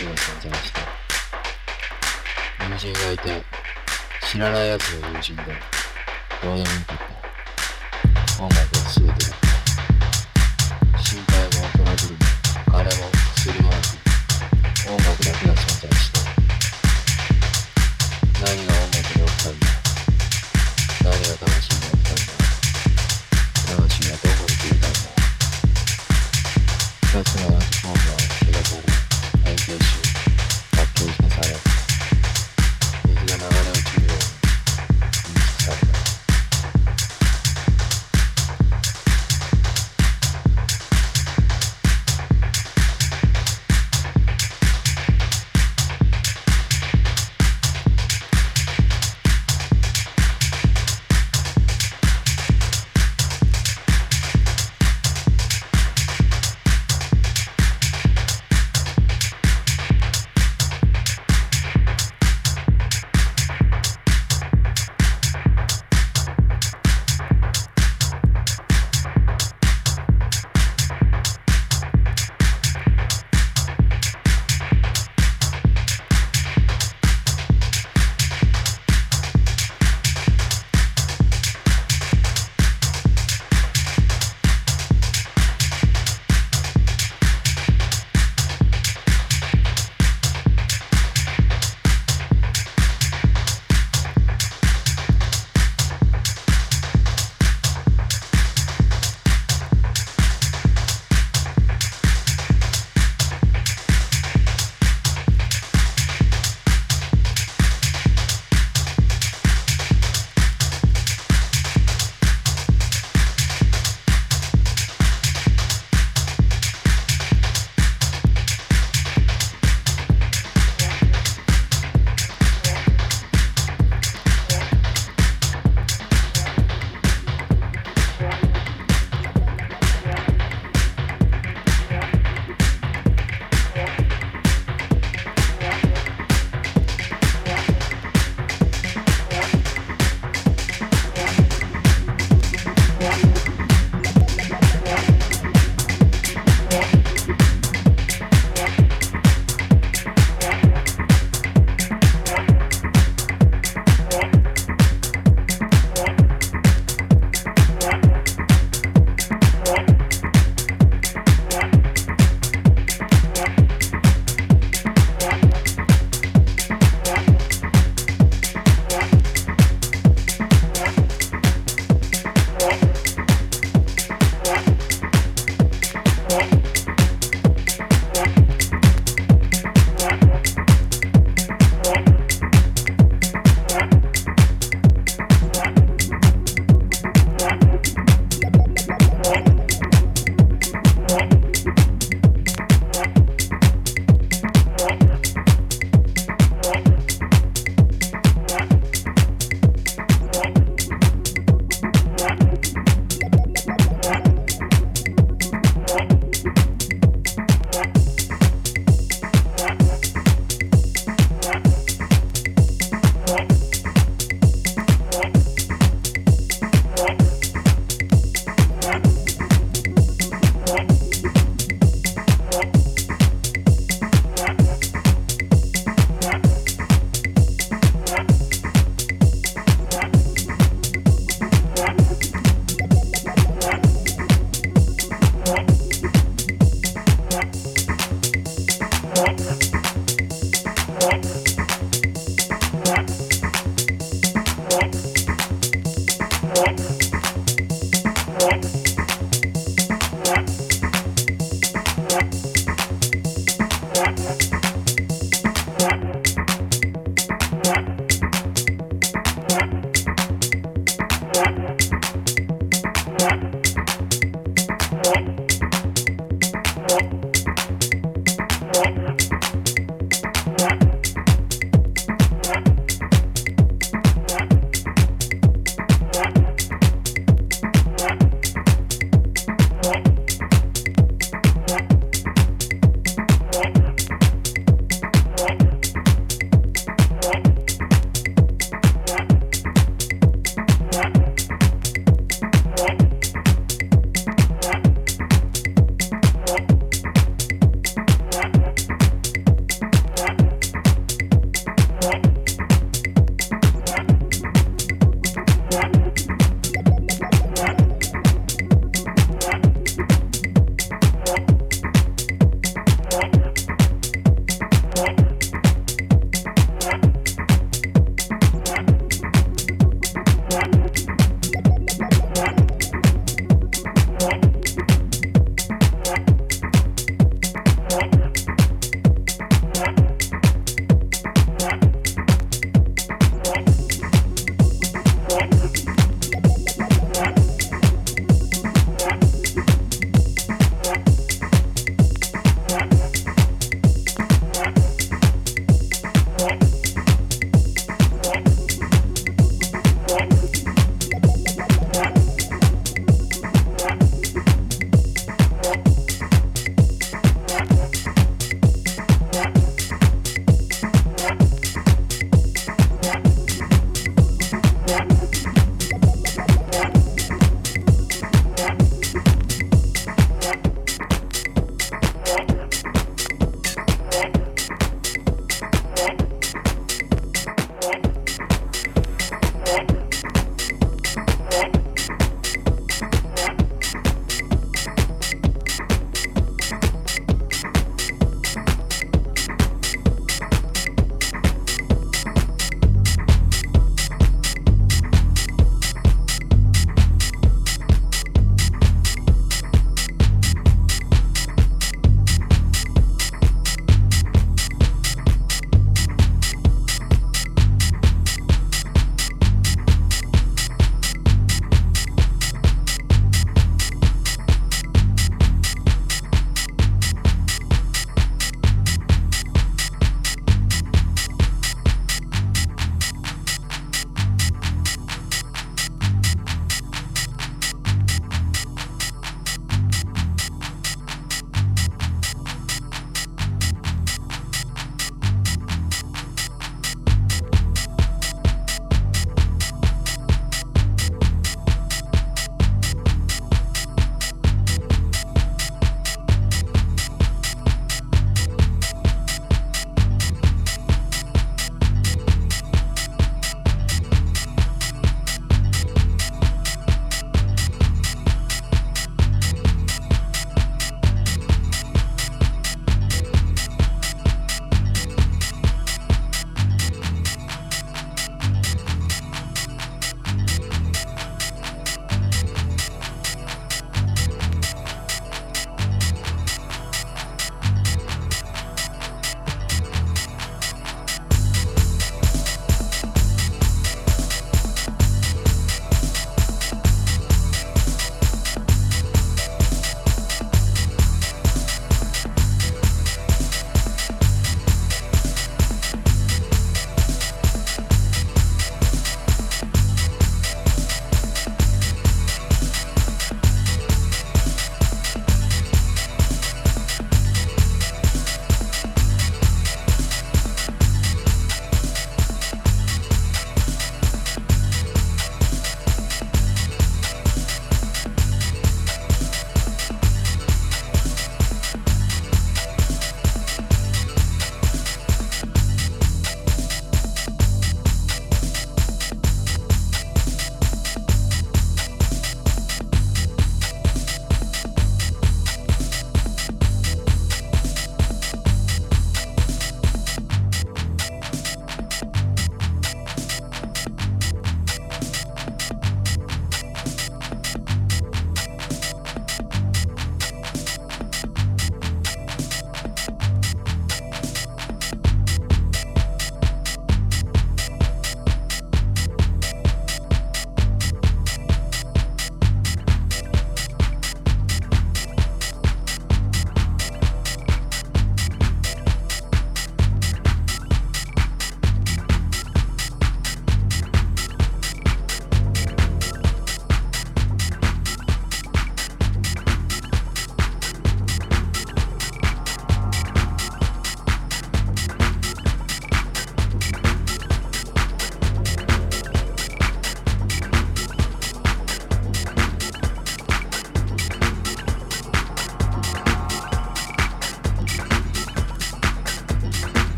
すごい感じました。友人がいて知らないやつの友人でどうでもよかった音楽を全て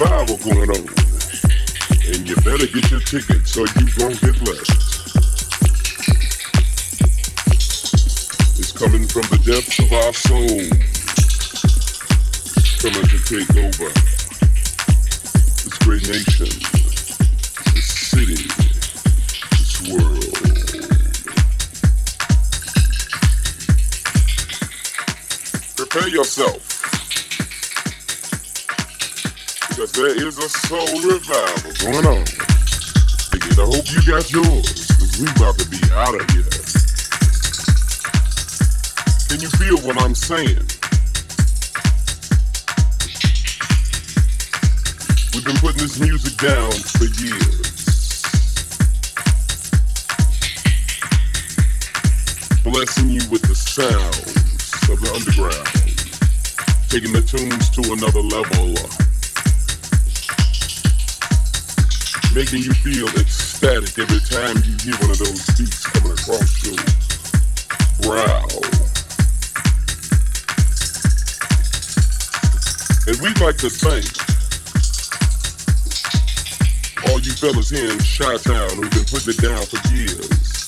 revival going on. And you better get your tickets or you gon' get left. It's coming from the depths of our soul. Coming to take over this great nation, this city, this world. Prepare yourself. There is a soul revival going on. I hope you got yours, because we about to be out of here. Can you feel what I'm saying? We've been putting this music down for years. Blessing you with the sounds of the underground. Taking the tunes to another level. Making you feel ecstatic every time you hear one of those beats coming across your brow. And we'd like to thank all you fellas here in Chi-Town who've been putting it down for years.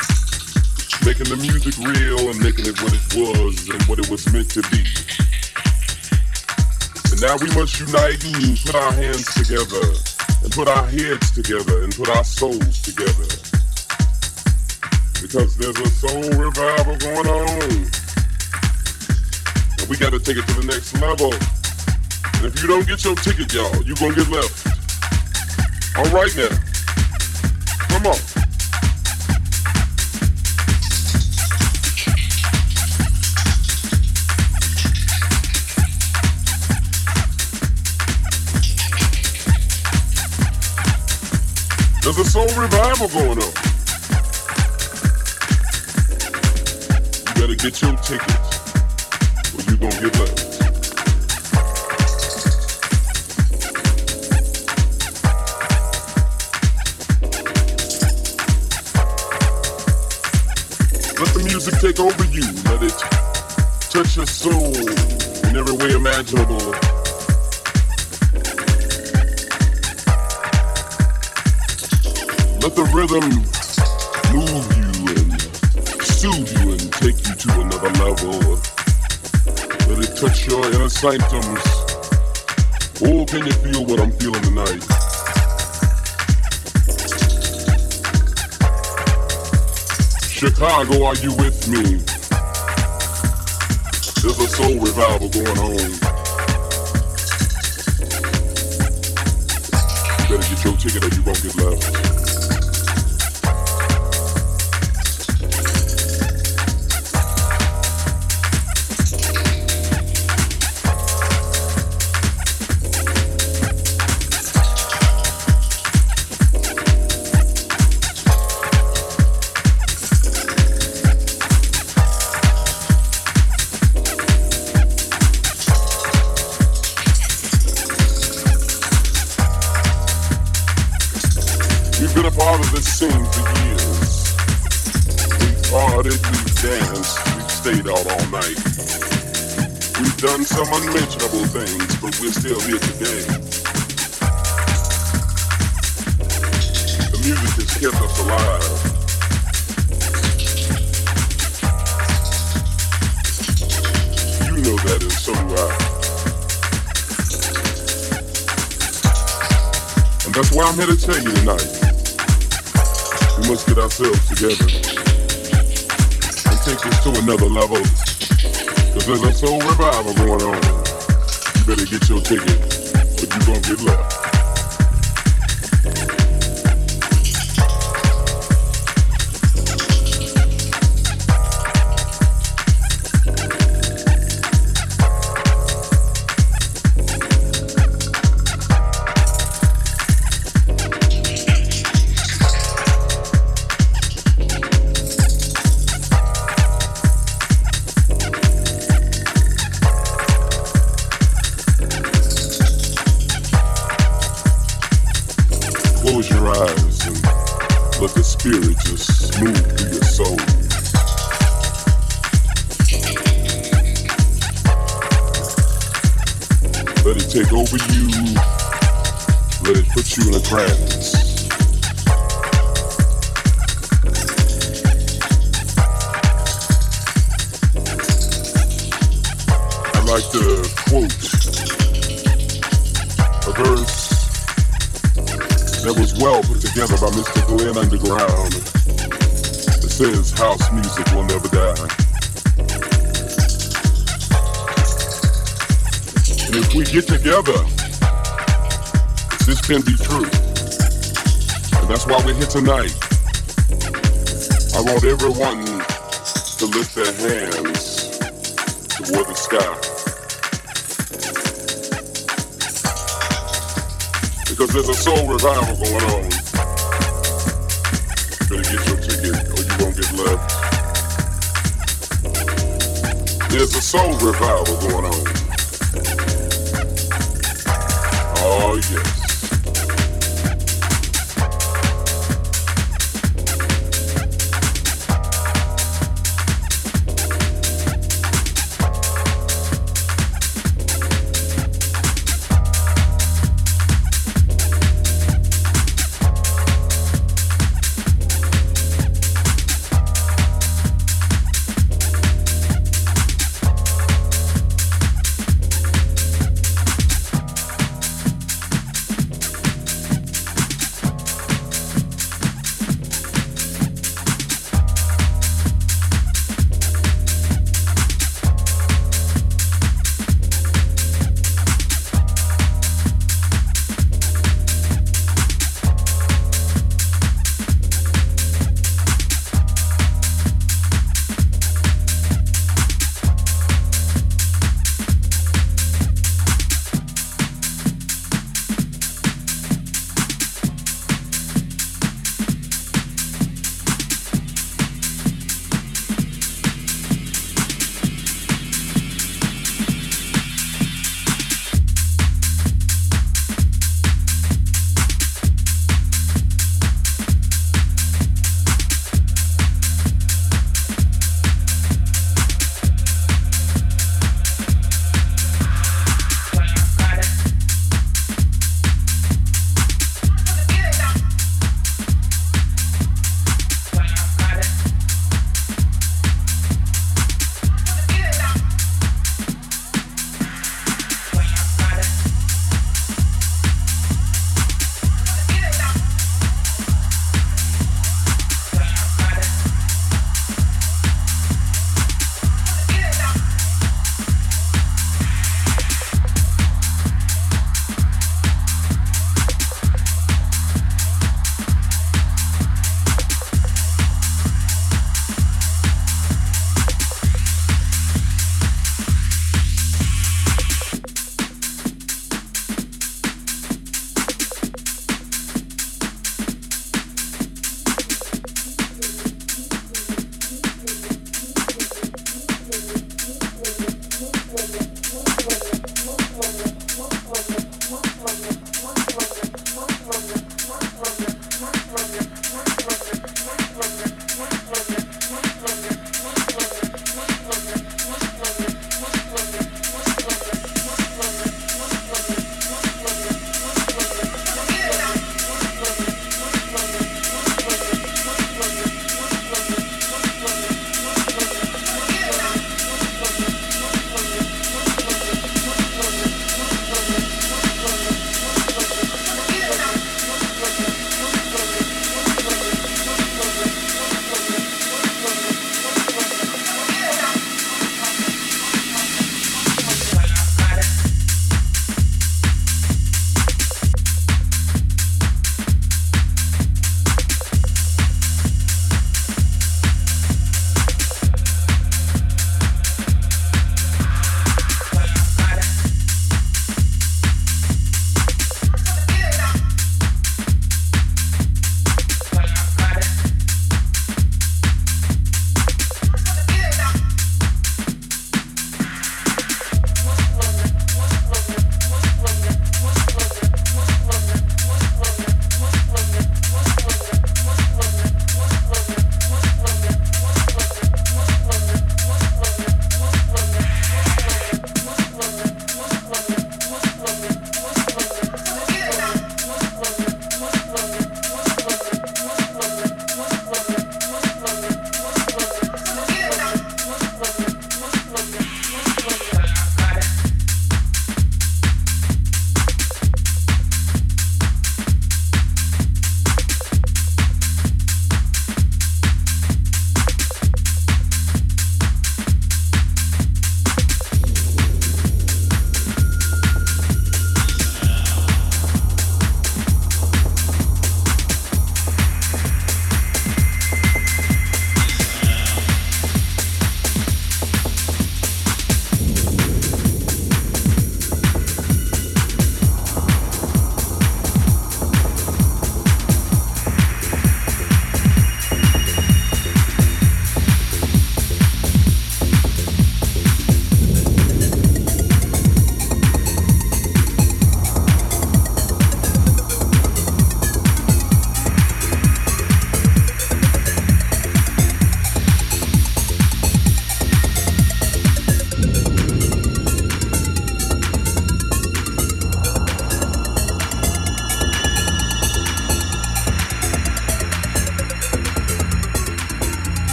Making the music real and making it what it was and what it was meant to be. And now we must unite and put our hands together put our heads together and put our souls together. Because there's a soul revival going on. And we gotta take it to the next level. And if you don't get your ticket, y'all, you're gonna get left. Alright now. Revival going on. You better get your tickets or you gonna get left. Let the music take over you. Let it touch your soul in every way imaginable. Let the rhythm move you and soothe you and take you to another level. Let it touch your inner sanctums. Oh, can you feel what I'm feeling tonight? Chicago, are you with me? There's a soul revival going on. Better get your ticket or you won't get left.